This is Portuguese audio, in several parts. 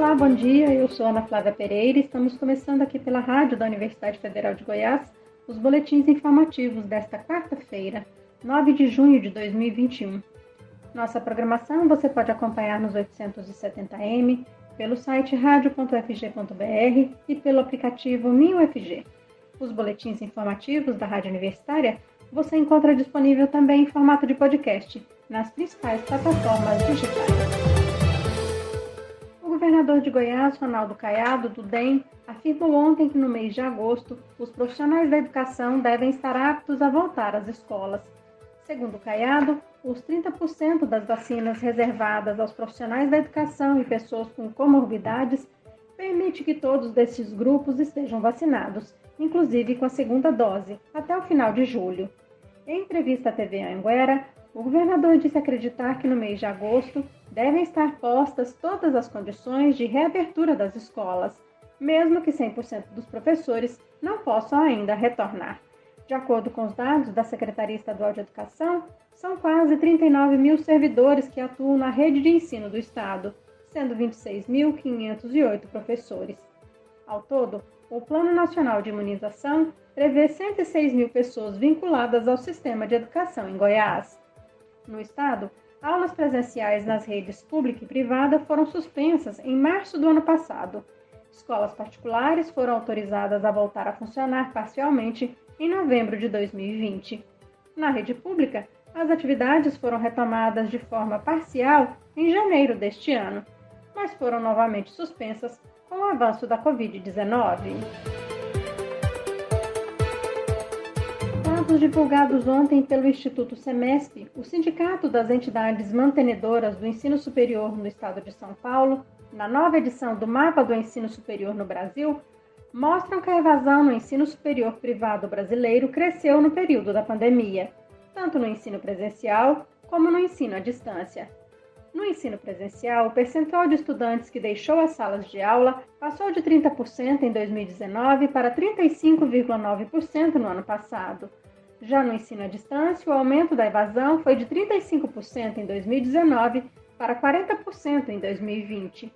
Olá, bom dia. Eu sou Ana Flávia Pereira e estamos começando aqui pela rádio da Universidade Federal de Goiás os boletins informativos desta quarta-feira, 9 de junho de 2021. Nossa programação você pode acompanhar nos 870m, pelo site radio.fg.br e pelo aplicativo MinUFG. Os boletins informativos da Rádio Universitária você encontra disponível também em formato de podcast nas principais plataformas digitais. Governador de Goiás, Ronaldo Caiado, do DEM, afirmou ontem que no mês de agosto os profissionais da educação devem estar aptos a voltar às escolas. Segundo Caiado, os 30% das vacinas reservadas aos profissionais da educação e pessoas com comorbidades permite que todos desses grupos estejam vacinados, inclusive com a segunda dose, até o final de julho. Em entrevista à TV Anguera, o governador disse acreditar que no mês de agosto devem estar postas todas as condições de reabertura das escolas, mesmo que 100% dos professores não possam ainda retornar. De acordo com os dados da Secretaria Estadual de Educação, são quase 39 mil servidores que atuam na rede de ensino do Estado, sendo 26.508 professores. Ao todo, o Plano Nacional de Imunização prevê 106 mil pessoas vinculadas ao sistema de educação em Goiás. No estado, aulas presenciais nas redes pública e privada foram suspensas em março do ano passado. Escolas particulares foram autorizadas a voltar a funcionar parcialmente em novembro de 2020. Na rede pública, as atividades foram retomadas de forma parcial em janeiro deste ano, mas foram novamente suspensas com o avanço da Covid-19. Dados divulgados ontem pelo Instituto Semesp, o Sindicato das Entidades Mantenedoras do Ensino Superior no Estado de São Paulo, na nova edição do Mapa do Ensino Superior no Brasil, mostram que a evasão no ensino superior privado brasileiro cresceu no período da pandemia, tanto no ensino presencial como no ensino à distância. No ensino presencial, o percentual de estudantes que deixou as salas de aula passou de 30% em 2019 para 35,9% no ano passado. Já no ensino à distância, o aumento da evasão foi de 35% em 2019 para 40% em 2020.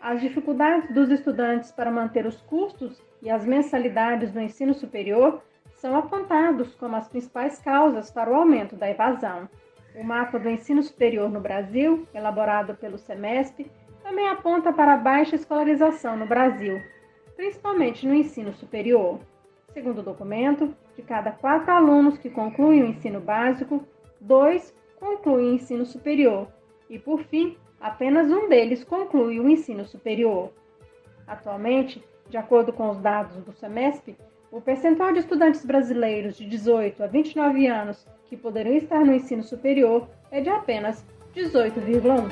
As dificuldades dos estudantes para manter os custos e as mensalidades do ensino superior são apontados como as principais causas para o aumento da evasão. O mapa do ensino superior no Brasil, elaborado pelo SEMESP, também aponta para a baixa escolarização no Brasil, principalmente no ensino superior. Segundo o documento, de cada quatro alunos que concluem o ensino básico, dois concluem o ensino superior e, por fim, apenas um deles conclui o ensino superior. Atualmente, de acordo com os dados do SEMESP, o percentual de estudantes brasileiros de 18 a 29 anos que poderão estar no ensino superior é de apenas 18,1%.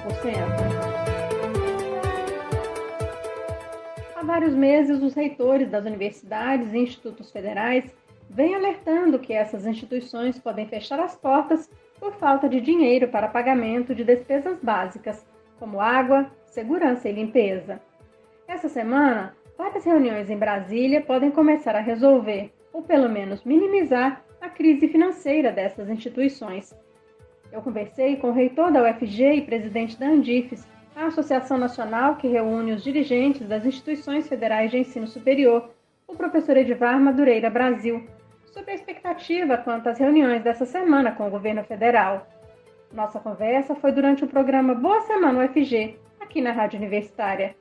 Há vários meses, os reitores das universidades e institutos federais vêm alertando que essas instituições podem fechar as portas por falta de dinheiro para pagamento de despesas básicas, como água, segurança e limpeza. Essa semana, várias reuniões em Brasília podem começar a resolver, ou pelo menos minimizar, a crise financeira dessas instituições. Eu conversei com o reitor da UFG e presidente da Andifes, a Associação Nacional que reúne os dirigentes das instituições federais de ensino superior, o professor Edivar Madureira Brasil, sobre a expectativa quanto às reuniões dessa semana com o governo federal. Nossa conversa foi durante o programa Boa Semana UFG, aqui na Rádio Universitária.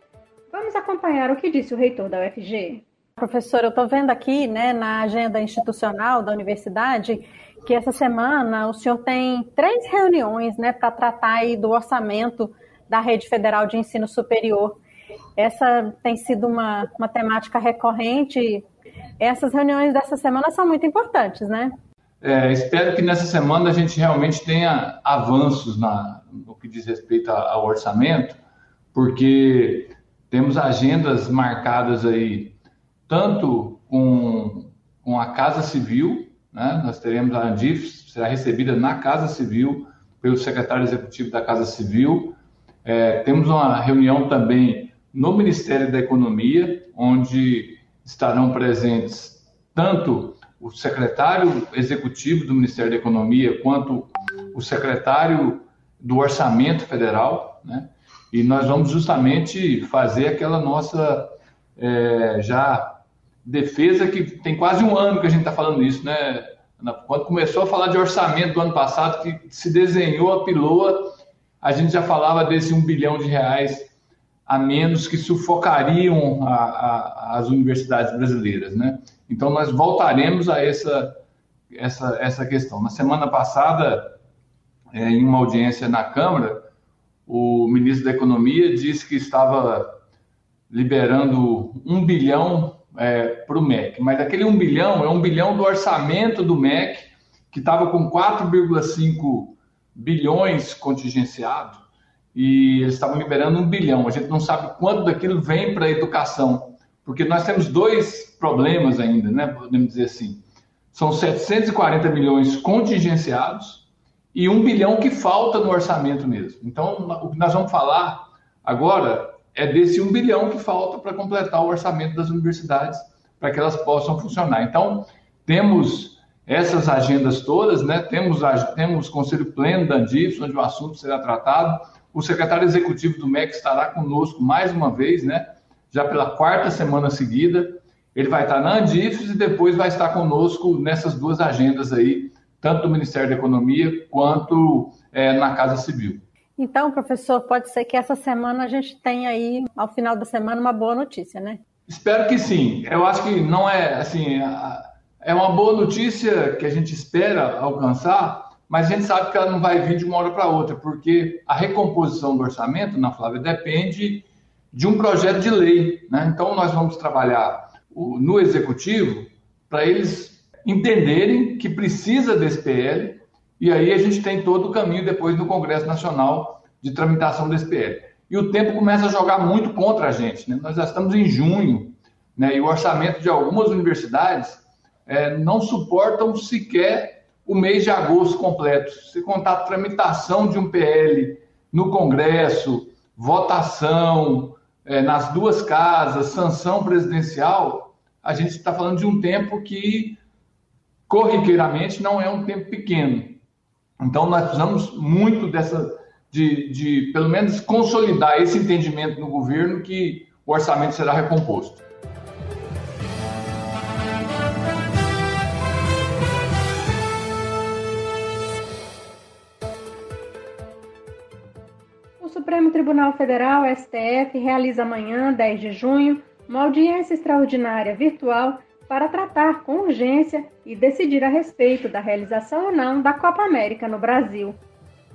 Vamos acompanhar o que disse o reitor da UFG. Professor, eu estou vendo aqui né, na agenda institucional da universidade que essa semana o senhor tem três reuniões né, para tratar aí do orçamento da Rede Federal de Ensino Superior. Essa tem sido uma, uma temática recorrente. Essas reuniões dessa semana são muito importantes, né? É, espero que nessa semana a gente realmente tenha avanços na, no que diz respeito ao orçamento, porque temos agendas marcadas aí tanto com, com a Casa Civil, né? nós teremos a Andif, será recebida na Casa Civil pelo secretário executivo da Casa Civil. É, temos uma reunião também no Ministério da Economia, onde estarão presentes tanto o secretário executivo do Ministério da Economia quanto o secretário do Orçamento Federal, né? E nós vamos justamente fazer aquela nossa é, já defesa que tem quase um ano que a gente está falando isso, né? Quando começou a falar de orçamento do ano passado, que se desenhou a piloa, a gente já falava desse um bilhão de reais a menos que sufocariam a, a, as universidades brasileiras, né? Então nós voltaremos a essa essa essa questão. Na semana passada, é, em uma audiência na Câmara, o ministro da Economia disse que estava liberando um bilhão é, para o MEC, mas aquele um bilhão é um bilhão do orçamento do MEC que estava com 4,5 bilhões contingenciado e eles estavam liberando um bilhão. A gente não sabe quanto daquilo vem para a educação, porque nós temos dois problemas ainda, né? Podemos dizer assim. São 740 milhões contingenciados e um bilhão que falta no orçamento mesmo. Então, o que nós vamos falar agora é desse um bilhão que falta para completar o orçamento das universidades para que elas possam funcionar. Então, temos essas agendas todas, né? Temos temos conselho pleno da Andifes, onde o assunto será tratado o secretário executivo do MEC estará conosco mais uma vez, né? Já pela quarta semana seguida. Ele vai estar na Andifes e depois vai estar conosco nessas duas agendas aí, tanto do Ministério da Economia quanto é, na Casa Civil. Então, professor, pode ser que essa semana a gente tenha aí, ao final da semana, uma boa notícia, né? Espero que sim. Eu acho que não é assim. É uma boa notícia que a gente espera alcançar, mas a gente sabe que ela não vai vir de uma hora para outra, porque a recomposição do orçamento, na Flávia, depende de um projeto de lei. Né? Então, nós vamos trabalhar no executivo para eles entenderem que precisa desse PL, e aí a gente tem todo o caminho depois do Congresso Nacional de tramitação desse PL. E o tempo começa a jogar muito contra a gente. Né? Nós já estamos em junho, né? e o orçamento de algumas universidades é, não suportam sequer o mês de agosto completo. Se contar a tramitação de um PL no Congresso, votação é, nas duas casas, sanção presidencial, a gente está falando de um tempo que, corriqueiramente, não é um tempo pequeno. Então, nós precisamos muito dessa, de, de pelo menos consolidar esse entendimento no governo que o orçamento será recomposto. Tribunal Federal, STF, realiza amanhã, 10 de junho, uma audiência extraordinária virtual para tratar com urgência e decidir a respeito da realização ou não da Copa América no Brasil.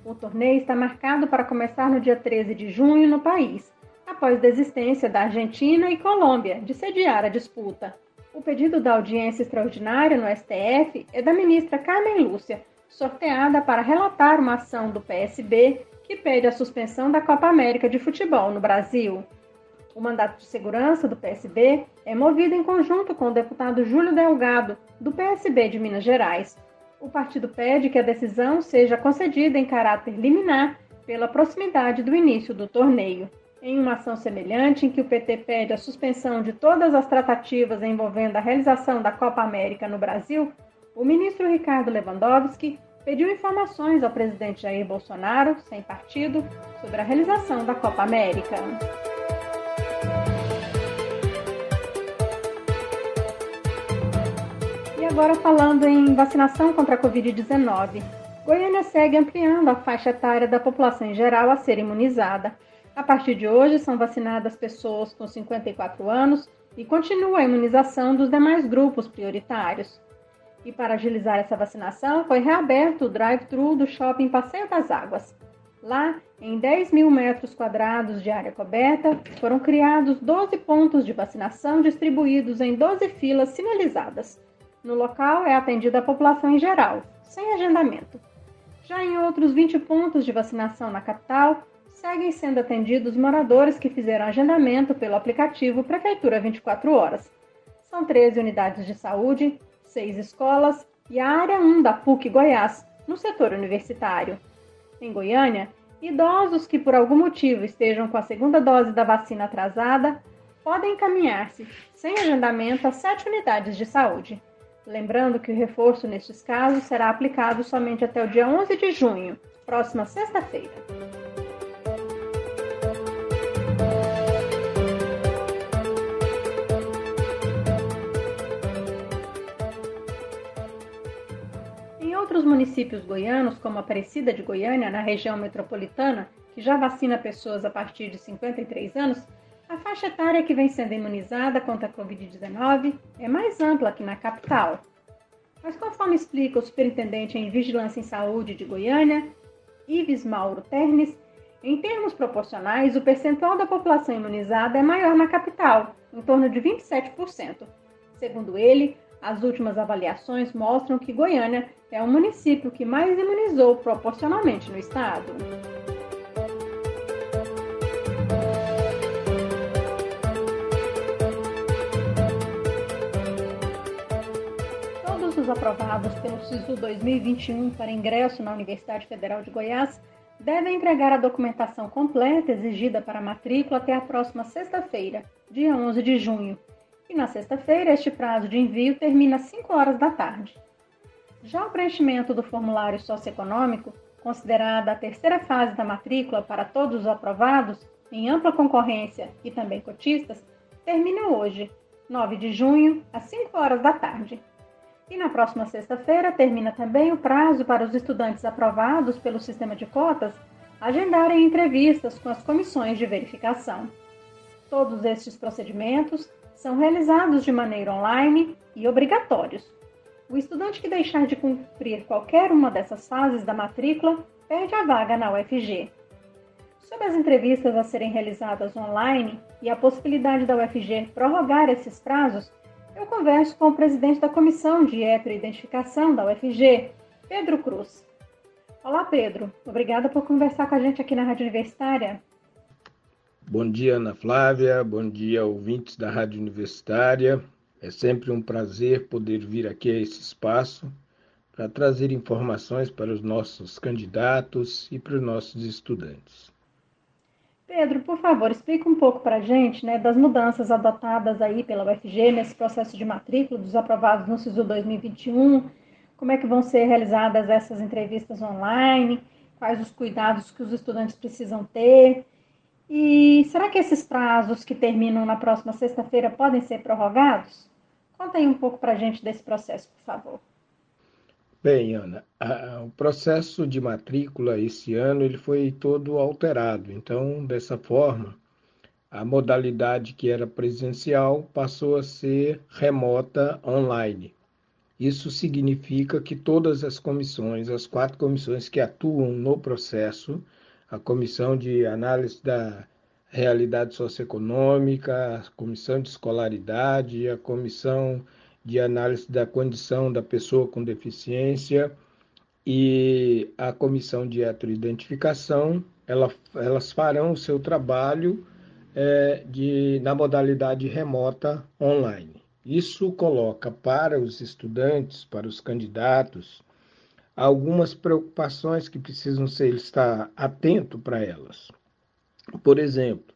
O torneio está marcado para começar no dia 13 de junho no país, após desistência da Argentina e Colômbia de sediar a disputa. O pedido da audiência extraordinária no STF é da ministra Carmen Lúcia, sorteada para relatar uma ação do PSB que pede a suspensão da Copa América de Futebol no Brasil. O mandato de segurança do PSB é movido em conjunto com o deputado Júlio Delgado, do PSB de Minas Gerais. O partido pede que a decisão seja concedida em caráter liminar pela proximidade do início do torneio. Em uma ação semelhante, em que o PT pede a suspensão de todas as tratativas envolvendo a realização da Copa América no Brasil, o ministro Ricardo Lewandowski pediu informações ao presidente Jair Bolsonaro, sem partido, sobre a realização da Copa América. E agora falando em vacinação contra a Covid-19. Goiânia segue ampliando a faixa etária da população em geral a ser imunizada. A partir de hoje, são vacinadas pessoas com 54 anos e continua a imunização dos demais grupos prioritários. E para agilizar essa vacinação, foi reaberto o drive-thru do shopping Passeio das Águas. Lá, em 10 mil metros quadrados de área coberta, foram criados 12 pontos de vacinação distribuídos em 12 filas sinalizadas. No local é atendida a população em geral, sem agendamento. Já em outros 20 pontos de vacinação na capital, seguem sendo atendidos moradores que fizeram agendamento pelo aplicativo Prefeitura 24 Horas. São 13 unidades de saúde, seis escolas e a área 1 da PUC Goiás, no setor universitário. Em Goiânia, idosos que por algum motivo estejam com a segunda dose da vacina atrasada podem encaminhar-se, sem agendamento, a sete unidades de saúde. Lembrando que o reforço nestes casos será aplicado somente até o dia 11 de junho, próxima sexta-feira. Dos municípios goianos, como Aparecida de Goiânia, na região metropolitana, que já vacina pessoas a partir de 53 anos, a faixa etária que vem sendo imunizada contra a Covid-19 é mais ampla que na capital. Mas, conforme explica o superintendente em Vigilância em Saúde de Goiânia, Ives Mauro Ternes, em termos proporcionais, o percentual da população imunizada é maior na capital, em torno de 27%. Segundo ele, as últimas avaliações mostram que Goiânia é o município que mais imunizou proporcionalmente no estado. Todos os aprovados pelo SISU 2021 para ingresso na Universidade Federal de Goiás devem entregar a documentação completa exigida para a matrícula até a próxima sexta-feira, dia 11 de junho. E na sexta-feira, este prazo de envio termina às 5 horas da tarde. Já o preenchimento do formulário socioeconômico, considerada a terceira fase da matrícula para todos os aprovados, em ampla concorrência e também cotistas, termina hoje, 9 de junho, às 5 horas da tarde. E na próxima sexta-feira termina também o prazo para os estudantes aprovados pelo sistema de cotas agendarem entrevistas com as comissões de verificação. Todos estes procedimentos são realizados de maneira online e obrigatórios. O estudante que deixar de cumprir qualquer uma dessas fases da matrícula perde a vaga na UFG. Sobre as entrevistas a serem realizadas online e a possibilidade da UFG prorrogar esses prazos, eu converso com o presidente da Comissão de Heteroidentificação da UFG, Pedro Cruz. Olá, Pedro. Obrigada por conversar com a gente aqui na Rádio Universitária. Bom dia, Ana Flávia. Bom dia, ouvintes da Rádio Universitária. É sempre um prazer poder vir aqui a esse espaço para trazer informações para os nossos candidatos e para os nossos estudantes. Pedro, por favor, explica um pouco para a gente né, das mudanças adotadas aí pela UFG nesse processo de matrícula dos aprovados no SISU 2021, como é que vão ser realizadas essas entrevistas online, quais os cuidados que os estudantes precisam ter, e será que esses prazos que terminam na próxima sexta-feira podem ser prorrogados? Conta aí um pouco para a gente desse processo, por favor. Bem, Ana, a, o processo de matrícula esse ano ele foi todo alterado. Então, dessa forma, a modalidade que era presencial passou a ser remota online. Isso significa que todas as comissões, as quatro comissões que atuam no processo, a comissão de análise da realidade socioeconômica, a comissão de escolaridade, a comissão de análise da condição da pessoa com deficiência e a comissão de heteroidentificação, ela, elas farão o seu trabalho é, de, na modalidade remota online. Isso coloca para os estudantes, para os candidatos, algumas preocupações que precisam ser estar atento para elas. Por exemplo,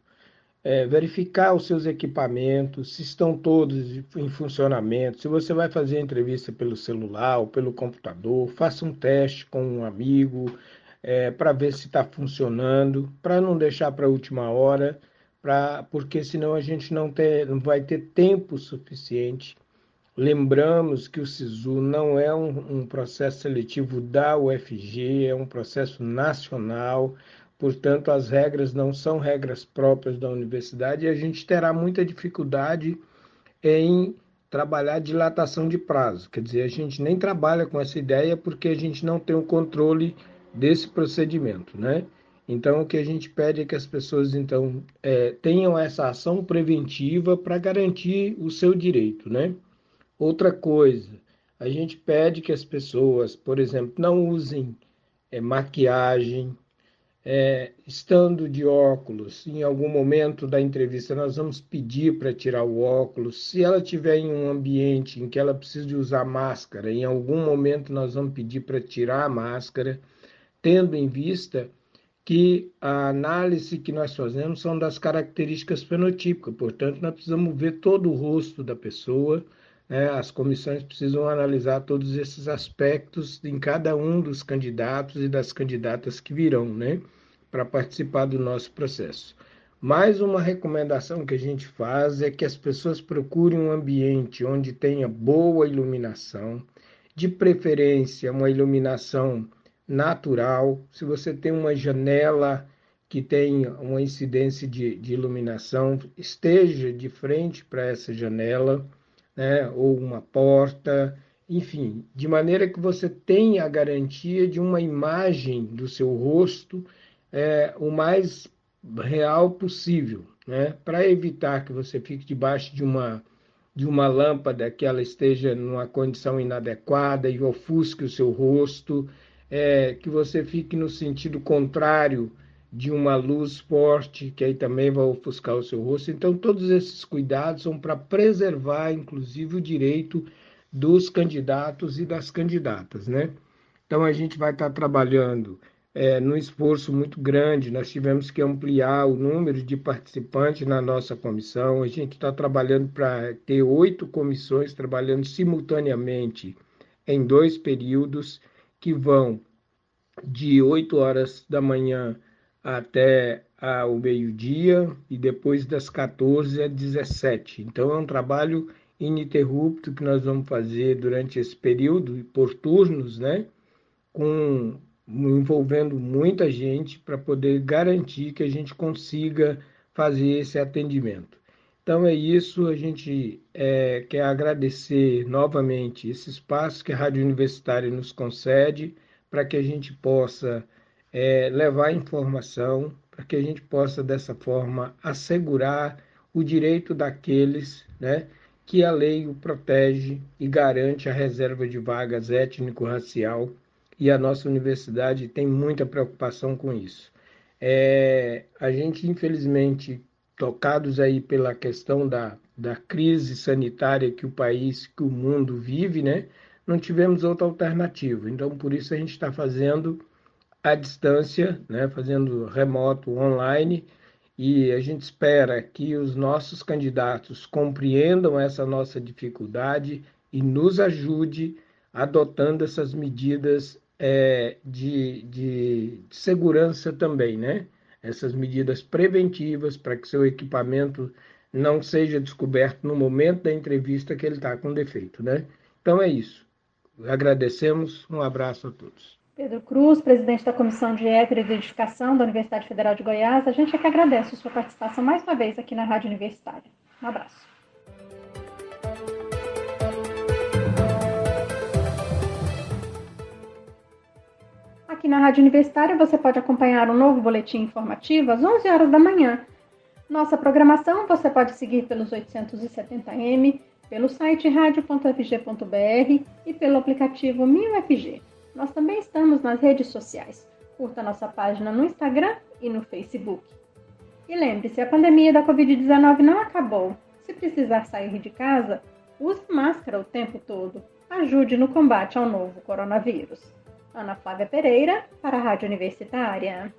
é, verificar os seus equipamentos, se estão todos em funcionamento. Se você vai fazer a entrevista pelo celular ou pelo computador, faça um teste com um amigo é, para ver se está funcionando, para não deixar para a última hora, pra, porque senão a gente não, ter, não vai ter tempo suficiente. Lembramos que o SISU não é um, um processo seletivo da UFG, é um processo nacional portanto, as regras não são regras próprias da universidade e a gente terá muita dificuldade em trabalhar dilatação de prazo. Quer dizer, a gente nem trabalha com essa ideia porque a gente não tem o controle desse procedimento, né? Então, o que a gente pede é que as pessoas então é, tenham essa ação preventiva para garantir o seu direito, né? Outra coisa, a gente pede que as pessoas, por exemplo, não usem é, maquiagem, é, estando de óculos, em algum momento da entrevista, nós vamos pedir para tirar o óculos. Se ela estiver em um ambiente em que ela precisa de usar máscara, em algum momento nós vamos pedir para tirar a máscara, tendo em vista que a análise que nós fazemos são das características fenotípicas, portanto, nós precisamos ver todo o rosto da pessoa. Né? As comissões precisam analisar todos esses aspectos em cada um dos candidatos e das candidatas que virão, né? para participar do nosso processo. Mais uma recomendação que a gente faz é que as pessoas procurem um ambiente onde tenha boa iluminação de preferência uma iluminação natural. Se você tem uma janela que tem uma incidência de, de iluminação, esteja de frente para essa janela, né? ou uma porta, enfim, de maneira que você tenha a garantia de uma imagem do seu rosto é, o mais real possível, né? para evitar que você fique debaixo de uma de uma lâmpada que ela esteja numa condição inadequada e ofusque o seu rosto, é, que você fique no sentido contrário de uma luz forte, que aí também vai ofuscar o seu rosto. Então, todos esses cuidados são para preservar, inclusive, o direito dos candidatos e das candidatas, né? Então, a gente vai estar trabalhando é, num esforço muito grande. Nós tivemos que ampliar o número de participantes na nossa comissão. A gente está trabalhando para ter oito comissões trabalhando simultaneamente em dois períodos que vão de 8 horas da manhã até o meio-dia e depois das 14 às 17. Então é um trabalho ininterrupto que nós vamos fazer durante esse período, por turnos, né? Com, envolvendo muita gente para poder garantir que a gente consiga fazer esse atendimento. Então é isso, a gente é, quer agradecer novamente esse espaço que a Rádio Universitária nos concede para que a gente possa é, levar informação, para que a gente possa, dessa forma, assegurar o direito daqueles né, que a lei o protege e garante a reserva de vagas étnico-racial, e a nossa universidade tem muita preocupação com isso. É, a gente, infelizmente, tocados aí pela questão da, da crise sanitária que o país, que o mundo vive, né, não tivemos outra alternativa. Então, por isso a gente está fazendo à distância, né, fazendo remoto, online, e a gente espera que os nossos candidatos compreendam essa nossa dificuldade e nos ajude adotando essas medidas é, de, de, de, segurança também, né? Essas medidas preventivas para que seu equipamento não seja descoberto no momento da entrevista que ele está com defeito, né? Então é isso. Agradecemos, um abraço a todos. Pedro Cruz, presidente da Comissão de Ética e Edificação da Universidade Federal de Goiás. A gente é que agradece a sua participação mais uma vez aqui na Rádio Universitária. Um abraço. Aqui na Rádio Universitária você pode acompanhar um novo boletim informativo às 11 horas da manhã. Nossa programação você pode seguir pelos 870m, pelo site radio.fg.br e pelo aplicativo 1000FG. Nós também estamos nas redes sociais. Curta nossa página no Instagram e no Facebook. E lembre-se, a pandemia da Covid-19 não acabou. Se precisar sair de casa, use máscara o tempo todo. Ajude no combate ao novo coronavírus. Ana Flávia Pereira, para a Rádio Universitária.